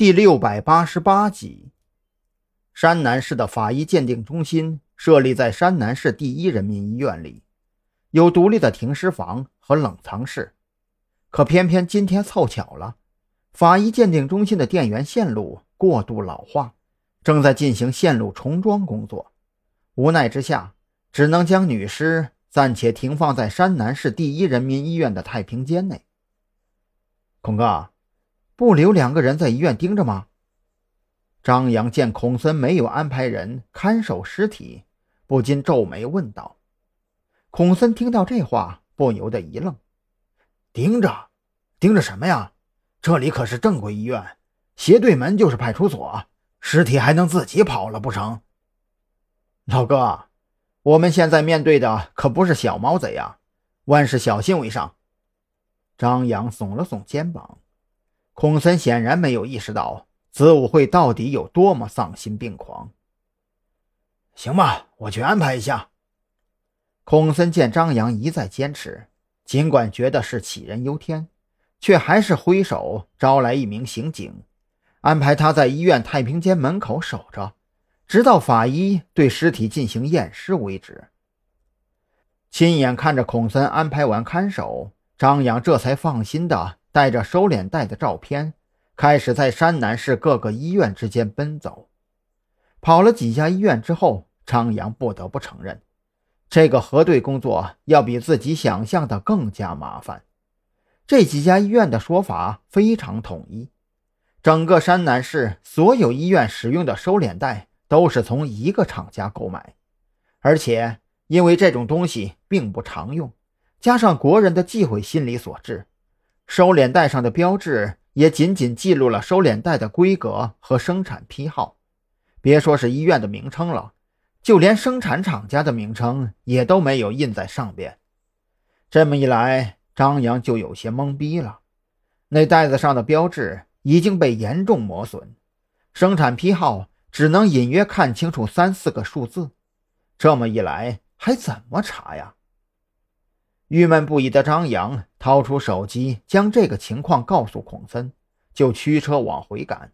第六百八十八集，山南市的法医鉴定中心设立在山南市第一人民医院里，有独立的停尸房和冷藏室。可偏偏今天凑巧了，法医鉴定中心的电源线路过度老化，正在进行线路重装工作。无奈之下，只能将女尸暂且停放在山南市第一人民医院的太平间内。孔哥。不留两个人在医院盯着吗？张扬见孔森没有安排人看守尸体，不禁皱眉问道。孔森听到这话，不由得一愣：“盯着？盯着什么呀？这里可是正规医院，斜对门就是派出所，尸体还能自己跑了不成？”老哥，我们现在面对的可不是小毛贼呀，万事小心为上。张扬耸了耸肩膀。孔森显然没有意识到子午会到底有多么丧心病狂。行吧，我去安排一下。孔森见张扬一再坚持，尽管觉得是杞人忧天，却还是挥手招来一名刑警，安排他在医院太平间门口守着，直到法医对尸体进行验尸为止。亲眼看着孔森安排完看守，张扬这才放心的。带着收敛带的照片，开始在山南市各个医院之间奔走。跑了几家医院之后，张扬不得不承认，这个核对工作要比自己想象的更加麻烦。这几家医院的说法非常统一，整个山南市所有医院使用的收敛带都是从一个厂家购买，而且因为这种东西并不常用，加上国人的忌讳心理所致。收敛带上的标志也仅仅记录了收敛带的规格和生产批号，别说是医院的名称了，就连生产厂家的名称也都没有印在上边。这么一来，张扬就有些懵逼了。那袋子上的标志已经被严重磨损，生产批号只能隐约看清楚三四个数字。这么一来，还怎么查呀？郁闷不已的张扬掏出手机，将这个情况告诉孔森，就驱车往回赶。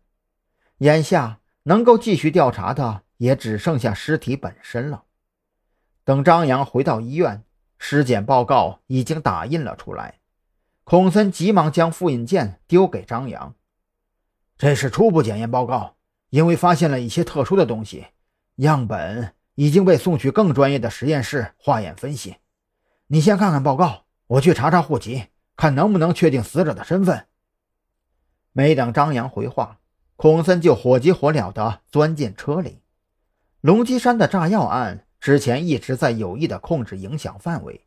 眼下能够继续调查的也只剩下尸体本身了。等张扬回到医院，尸检报告已经打印了出来。孔森急忙将复印件丢给张扬：“这是初步检验报告，因为发现了一些特殊的东西，样本已经被送去更专业的实验室化验分析。”你先看看报告，我去查查户籍，看能不能确定死者的身份。没等张扬回话，孔森就火急火燎地钻进车里。龙基山的炸药案之前一直在有意地控制影响范围，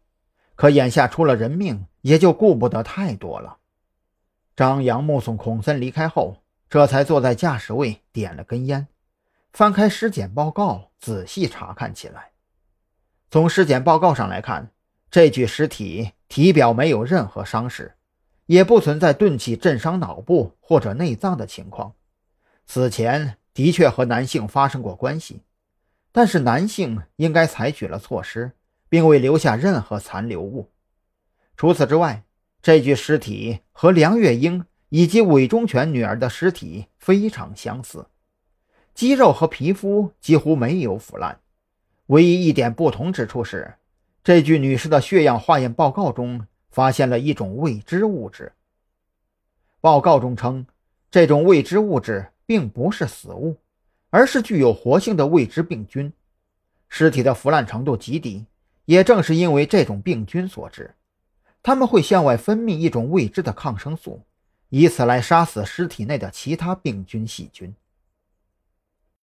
可眼下出了人命，也就顾不得太多了。张扬目送孔森离开后，这才坐在驾驶位点了根烟，翻开尸检报告仔细查看起来。从尸检报告上来看，这具尸体体表没有任何伤势，也不存在钝器震伤脑部或者内脏的情况。死前的确和男性发生过关系，但是男性应该采取了措施，并未留下任何残留物。除此之外，这具尸体和梁月英以及韦忠全女儿的尸体非常相似，肌肉和皮肤几乎没有腐烂，唯一一点不同之处是。这具女尸的血样化验报告中发现了一种未知物质。报告中称，这种未知物质并不是死物，而是具有活性的未知病菌。尸体的腐烂程度极低，也正是因为这种病菌所致。它们会向外分泌一种未知的抗生素，以此来杀死尸体内的其他病菌细菌。